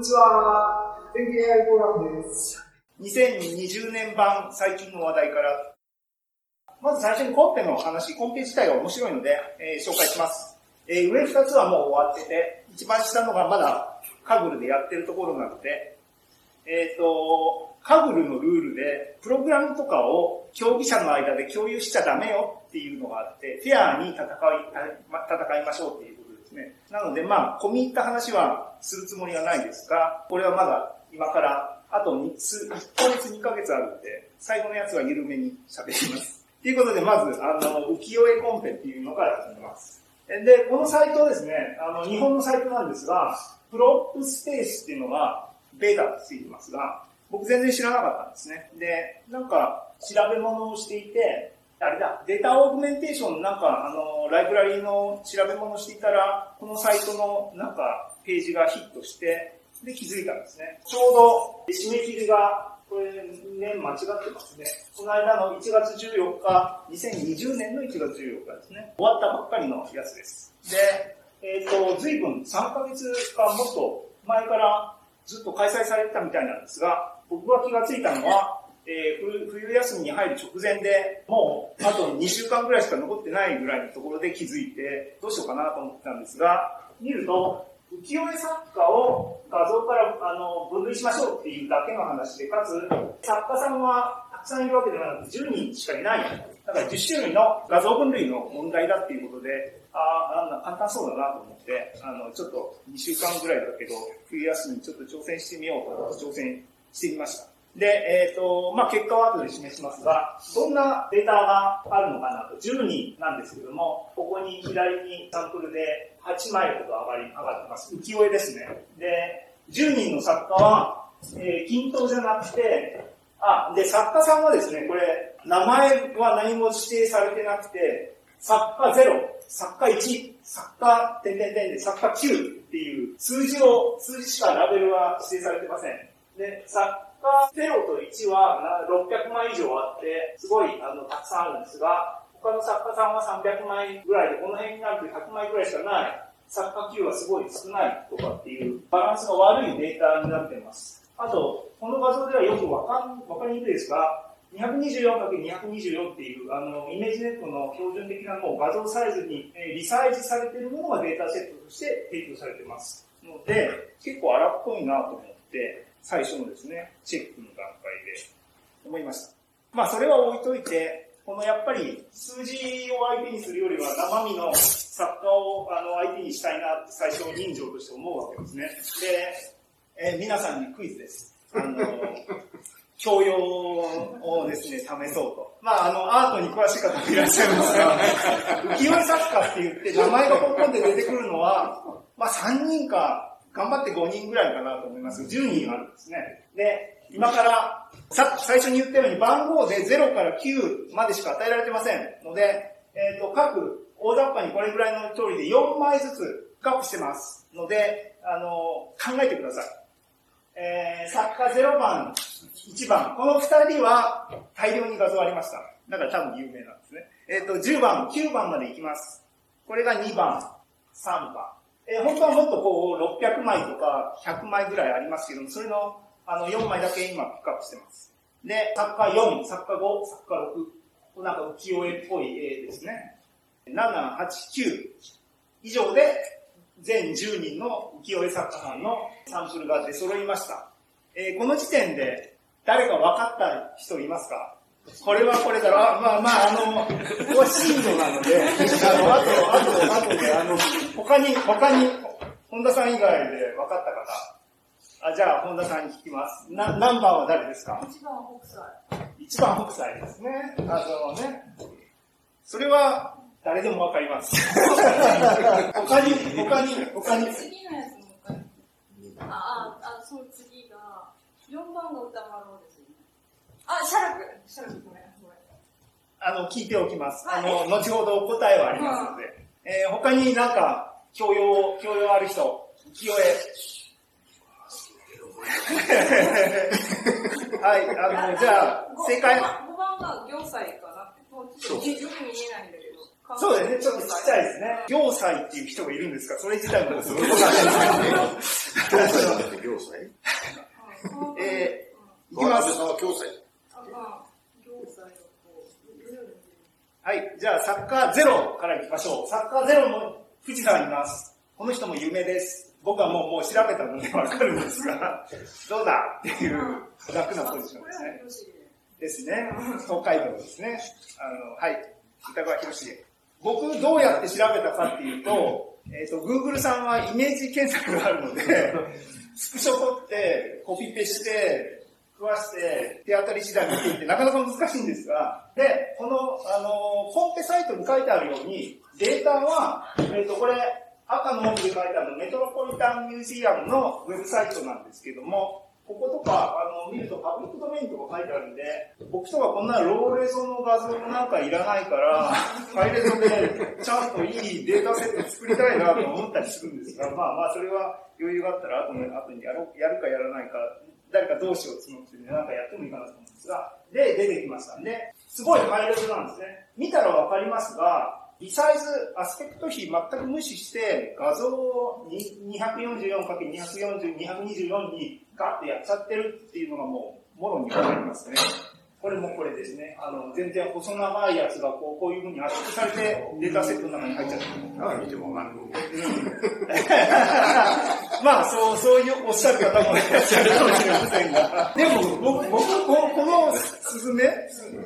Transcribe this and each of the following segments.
にちは。天気 AI フォーラムです。2020年版最近の話題から、まず最初にコンペの話、コンペ自体が面白いので、えー、紹介します。えー、上2つはもう終わってて、一番下のがまだカグルでやってるところなので、えっ、ー、と、カグルのルールで、プログラムとかを競技者の間で共有しちゃダメよっていうのがあって、フェアに戦い、戦いましょうっていうですね。なのでまあ、込み入った話はするつもりはないですが、これはまだ今からあと2つ、1ヶ月2ヶ月あるんで、最後のやつは緩めに喋ります。ということで、まず、あの、浮世絵コンペっていうのから始めます。で、このサイトですね、あの、日本のサイトなんですが、プロップスペースっていうのが、ベータってついてますが、僕全然知らなかったんですね。で、なんか、調べ物をしていて、データオーグメンテーションなんか、あの、ライブラリーの調べ物をしていたら、このサイトのなんか、ページがヒットして、で気づいたんですね。ちょうど、締め切りが、これ、年間違ってますね。この間の1月14日、2020年の1月14日ですね。終わったばっかりのやつです。で、えっ、ー、と、随分3ヶ月かもっと前からずっと開催されてたみたいなんですが、僕が気がついたのは、えー、冬休みに入る直前で、もうあと2週間ぐらいしか残ってないぐらいのところで気づいて、どうしようかなと思ってたんですが、見ると、浮世絵作家を画像からあの分類しましょうっていうだけの話で、かつ、作家さんはたくさんいるわけではなくて10人しかいない。だから10種類の画像分類の問題だっていうことで、ああ、なんだ、簡単そうだなと思って、あの、ちょっと2週間ぐらいだけど、冬休みにちょっと挑戦してみようと挑戦してみました。で、えっ、ー、と、まあ、結果は後で示しますが、どんなデータがあるのかなと、10人なんですけども、ここに左にサンプルで8枚ほど上がり、上がってます。浮世絵ですね。で、10人の作家は、えー、均等じゃなくて、あ、で、作家さんはですね、これ、名前は何も指定されてなくて、作家0、作家1、作家、点々点で、作家9っていう数字を、数字しかラベルは指定されてません。で、作家0と1は600枚以上あって、すごいあのたくさんあるんですが、他の作家さんは300枚ぐらいで、この辺になると100枚ぐらいしかない。作家9はすごい少ないとかっていうバランスが悪いデータになっています。あと、この画像ではよくわかん、わかりにくいですが、224×224 っていうあの ImageNet の標準的なもう画像サイズに、えリサイズされているものがデータセットとして提供されていますので、結構荒っぽいなと思って、最初のですね、チェックの段階で思いました。まあそれは置いといて、このやっぱり数字を相手にするよりは生身の作家をあの相手にしたいなって最初の人情として思うわけですね。で、えー、皆さんにクイズです。あの 教養をですね、試そうと。まあ、あの、アートに詳しい方もいらっしゃいますが、浮世絵作家って言って名前がポンポンって出てくるのは、まあ3人か、頑張って5人ぐらいかなと思います10人あるんですね。で、今からさ最初に言ったように番号で0から9までしか与えられてませんので、えっ、ー、と、各大雑把にこれぐらいの通りで4枚ずつカップしてますので、あの、考えてください。えー、作家0番、1番。この2人は大量に画像ありました。だから多分有名なんですね。えっ、ー、と、10番、9番までいきます。これが2番、3番。えー、本当はもっとこう、600枚とか100枚ぐらいありますけども、それのあの4枚だけ今ピックアップしてます。で、作家4、作家5、作家6。なんか浮世絵っぽい絵ですね。7、8、9以上で全10人の浮世絵作家さんのサンプルが出揃いました。えー、この時点で誰か分かった人いますか？これはこれだろまあまあ、あの、ここは真度なので、あの、あと、あと、あとで、あの、他に、他に、本田さん以外で分かった方。あ、じゃあ、本田さんに聞きます。な、何番は誰ですか？一番北斎。一番北斎ですね。あのね。それは、誰でもわかります。他に、他に、他に。次のやつも他に。ああ、あ、その次が、4番が歌麿です。あ、写楽。写楽ごめん、ごめん。あの、聞いておきます。あの、後ほど答えはありますので。えー、他になんか、教養、教養ある人、浮世絵。はい、あの、じゃあ、正解。5番が暁斎かな。もうちょっとよく見えないんだけど。そうですね、ちょっとちっちゃいですね。暁斎っていう人がいるんですか？それ自体もすごいわかんないですけど。行祭？だって行祭えー、いき渡ます。辺さんは行祭はい。じゃあ、サッカーゼロからいきましょう。サッカーゼロの富士山います。この人も有名です。僕はもう、もう調べたのでわかるんですが、どうだ？っていう楽なポジションですね。ですね。東海道ですね。あの、はい。歌川博士。僕、どうやって調べたかっていうと、えっ、と、Google さんはイメージ検索があるので、スクショ取って、コピペして、食わして、手当たり次第見ていって、なかなか難しいんですが、で、この、あの、コンペサイトに書いてあるように、データは、えっ、と、これ、赤の文字で書いてあるメトロポリタンミュージアムのウェブサイトなんですけども、こことか、あの、見るとパブリックドメインとか書いてあるんで、僕とかこんなローレゾの画像なんかいらないから、ハイレゾでちゃんといいデータセット作りたいなと思ったりするんですが、まあまあそれは余裕があったら後に後にやろうやるかやらないか、誰かどうしようってってね、なんかやってもいいかなと思うんですが、で、出てきましたんで、すごいハイレゾなんですね。見たらわかりますが、リサイズ、アスペクト比全く無視して、画像を 244×240、224にガッてやっちゃってるっていうのがもう、もろにわかりますね。これもこれですね。あの、全然細長いやつがこう、こういう風に圧縮されて、データセットの中に入っちゃってる。何見てもわかる。まあ、そう、そういうおっしゃる方もいらっしゃるかもしれませんが。でも、僕、僕、ここのスズメ、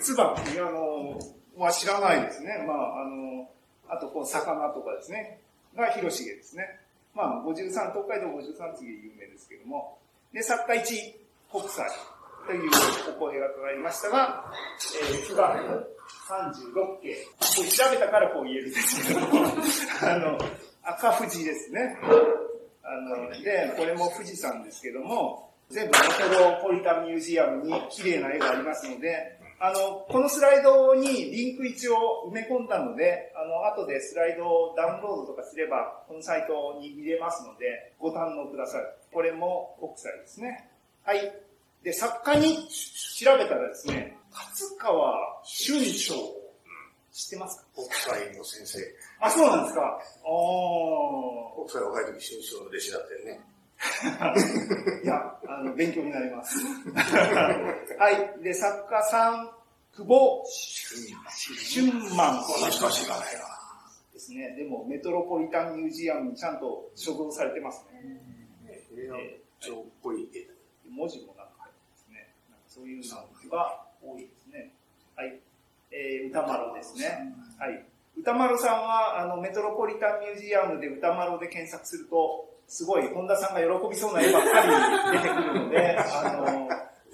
ツバキ、あの、は知らないですね。まあ、あの、あと、こう、魚とかですね。が、広重ですね。まあ、53、東海道53次有名ですけども。で、作家1、国際というお声がかかりましたが、えー、9番36系。これ調べたからこう言えるんですけども、あの、赤富士ですね。あの、で、これも富士山ですけども、全部メトロポリタンミュージアムに綺麗な絵がありますので、あの、このスライドにリンク一応埋め込んだので、あの、後でスライドをダウンロードとかすれば、このサイトに見れますので、ご堪能ください。これも国際ですね。はい。で、作家に調べたらですね、勝川春章、知ってますか？国際の先生。あ、そうなんですか。おー。国際若い時、新章の弟子だったよね。いや、あの、勉強になります。はい。で、作家さん、久保春満この人は知らないな。ですね。でも、メトロポリタンミュージアムにちゃんと所蔵されてますね。映画帳っぽい絵。文字もなんか入ってますね。なんかそういうのが多いですね。はい。えー、歌丸ですね。はい。歌丸さんは、あの、メトロポリタンミュージアムで歌丸で検索すると、すごい、本田さんが喜びそうな絵ばっかり出てくるので、あの、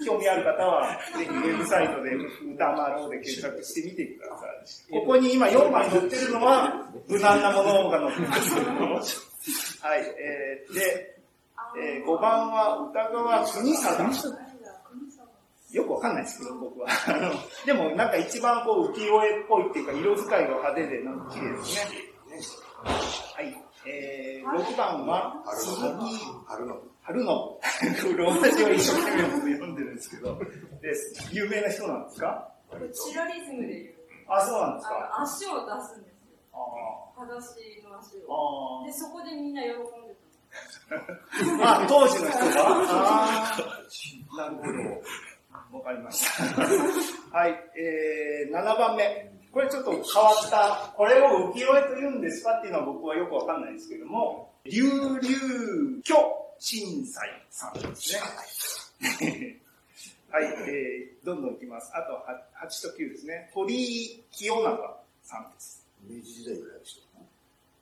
興味ある方は、ぜひウェブサイトで歌丸で検索してみてください。ここに今4枚載ってるのは、無難なものが載ってますけども。はい。えー、で、えー、5番は歌川国貞。よくわかんないですけど、僕は。あ のでも、なんか一番こう浮世絵っぽいっていうか、色使いが派手で、なんか綺麗ですね。はい。えー、6番は、鈴木春の。春信。これローマ字を一生懸命僕読んでるんですけど、です。有名な人なんですか？これチラリズムで言う。あ、そうなんですか。足を出すんですよ。あ裸足の足を。あで、そこでみんな喜んで あ、当時の人が？ああ、なるほど。わかりました。はい、えー、7番目。これちょっと変わった、これを浮世絵と言うんですかっていうのは僕はよくわかんないですけども、流流居震災さんですね。はい、えー、どんどんいきます。あとは8と9ですね。鳥居清永さんです。明治時代ぐらいの人。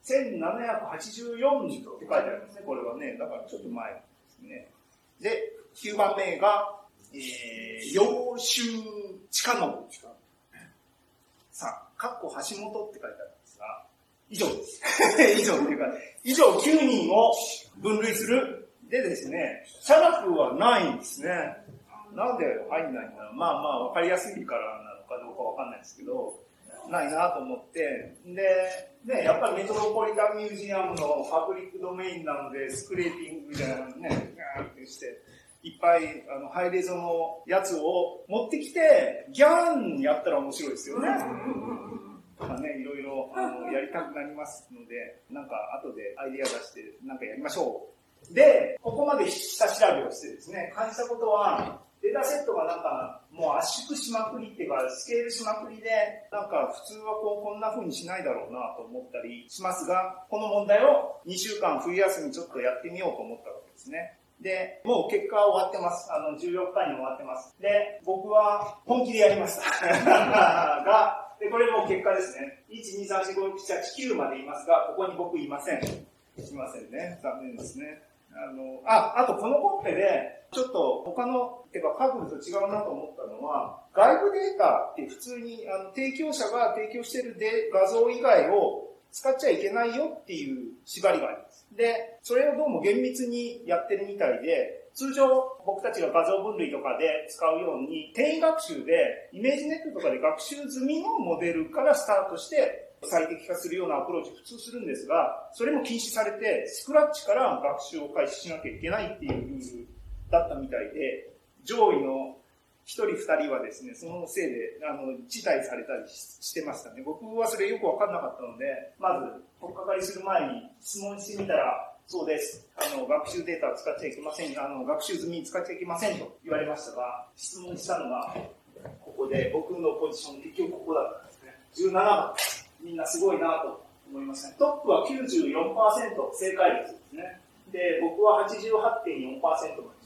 1784って書いてあるんですね、これはね。だからちょっと前ですね。で、9番目が、えー、洋州近信さん、かっこ橋本って書いてあるんですが、以上です。以上っていうか、以上9人を分類する。でですね、シャラフはないんですね。なんで入んないんだろう。まあまあ、わかりやすいからなのかどうかわかんないですけど、ないなと思って、で、ね、やっぱりメトロポリタンミュージアムのパブリックドメインなので、スクレーピングみたいなのね、ガーってして、いっぱいあのハイレゾのやつを持ってきて、ギャンやったら面白いですよね。とかね、いろいろあのやりたくなりますので、なんか後でアイディア出して、なんかやりましょう。で、ここまで下調べをしてですね、感じたことは、データセットがなんか、もう圧縮しまくりっていうか、スケールしまくりで、なんか普通はこう、こんな風にしないだろうなと思ったりしますが、この問題を2週間冬休みちょっとやってみようと思ったわけですね。で、もう結果は終わってます。あの、14日に終わってます。で、僕は本気でやりました。が、で、これも結果ですね。1、2、3、4、5、6、7、8、9までいますが、ここに僕いません。いませんね。残念ですね。あの、あ、あとこのコンペで、ちょっと他の、てか Kaggle と違うなと思ったのは、外部データって普通にあの提供者が提供してるで画像以外を使っちゃいけないよっていう縛りがあります。で、それをどうも厳密にやってるみたいで、通常僕たちが画像分類とかで使うように、転移学習で ImageNet とかで学習済みのモデルからスタートして最適化するようなアプローチ普通するんですが、それも禁止されて、スクラッチから学習を開始しなきゃいけないっていうルールだったみたいで、上位の一人二人はですね、そのせいで、あの、辞退されたりしてましたね。僕はそれよくわかんなかったので、まず、取っかかりする前に質問してみたら、そうです。あの、学習データを使っちゃいけません。あの、学習済みに使っちゃいけませんと言われましたが、質問したのが、ここで、僕のポジション、結局ここだったんですね。17番。みんなすごいなと思いましたね。トップは94%正解率ですね。で、僕は88.4%まで。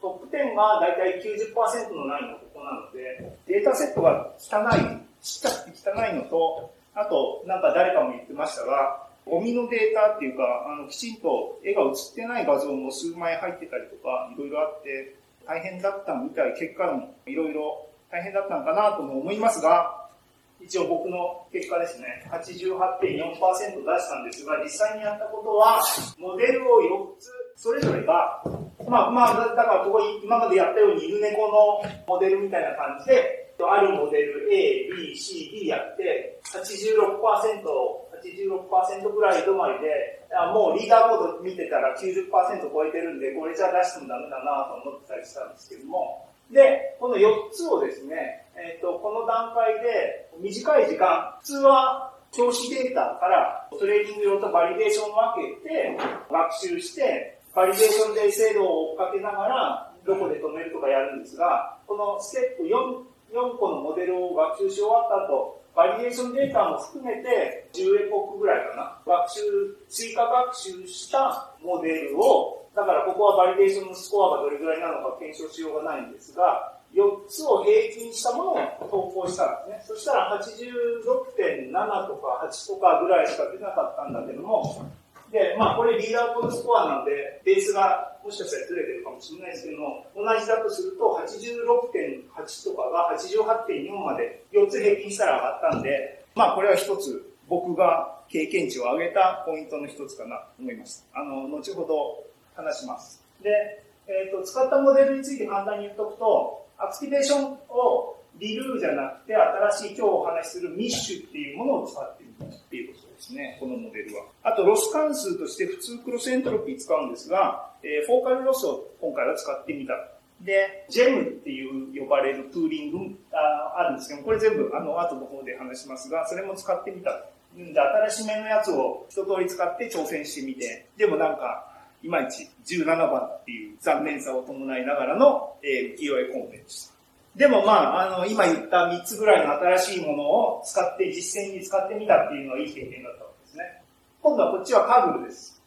トップ10がだいたい90%のラインがここなので、データセットが汚い、ちっちゃくて汚いのと、あと、なんか誰かも言ってましたが、ゴミのデータっていうか、あの、きちんと絵が写ってない画像も数枚入ってたりとか、いろいろあって、大変だったみたい、結果もいろいろ大変だったのかなとも思いますが、一応僕の結果ですね、88.4%出したんですが、実際にやったことは、モデルを4つ、それぞれが、まあまあ、だからここ今までやったように犬猫のモデルみたいな感じで、あるモデル A、B、C、D やって、86%、86%ぐらい止まりで、もうリーダーボード見てたら90%超えてるんで、これじゃ出してもダメだなと思ってたりしたんですけども、で、この4つをですね、えっ、と、この段階で短い時間、普通は教師データからトレーニング用とバリデーション分けて学習して、バリデーションで精度を追っかけながらどこで止めるとかやるんですが、このステップ 4, 4個のモデルを学習し終わった後、バリデーションデータも含めて10エポックぐらいかな。学習、追加学習したモデルを、だからここはバリデーションのスコアがどれぐらいなのか検証しようがないんですが、4つを平均したものを投稿したんですね。そしたら86.7とか8とかぐらいしか出なかったんだけども、で、まあこれリーダーボードスコアなので、ベースがもしかしたらずれてるかもしれないですけど、同じだとすると86.8とかが88.4まで4つ平均したら上がったんで、まあこれは一つ僕が経験値を上げたポイントの一つかなと思いました。あの、後ほど話します。で、えっ、と、使ったモデルについて簡単に言っとくと、 activation を ReLU じゃなくて、新しい今日お話しする Mish っていうものを使っているっていうことですね、このモデルは。あと、ロス関数として普通 cross entropy 使うんですが、えー focal loss を今回は使ってみた。で、ジェムっていう呼ばれるプーリングああるんですけど、これ全部あの後の方で話しますが、それも使ってみた。んで、新しめのやつを一通り使って挑戦してみて、でもなんか、いまいち17番っていう残念さを伴いながらの、えー浮世絵コンペでした。でもまあ、あの、今言った3つぐらいの新しいものを使って実践に使ってみたっていうのはいい経験だったわけですね。今度はこっちはカグルです。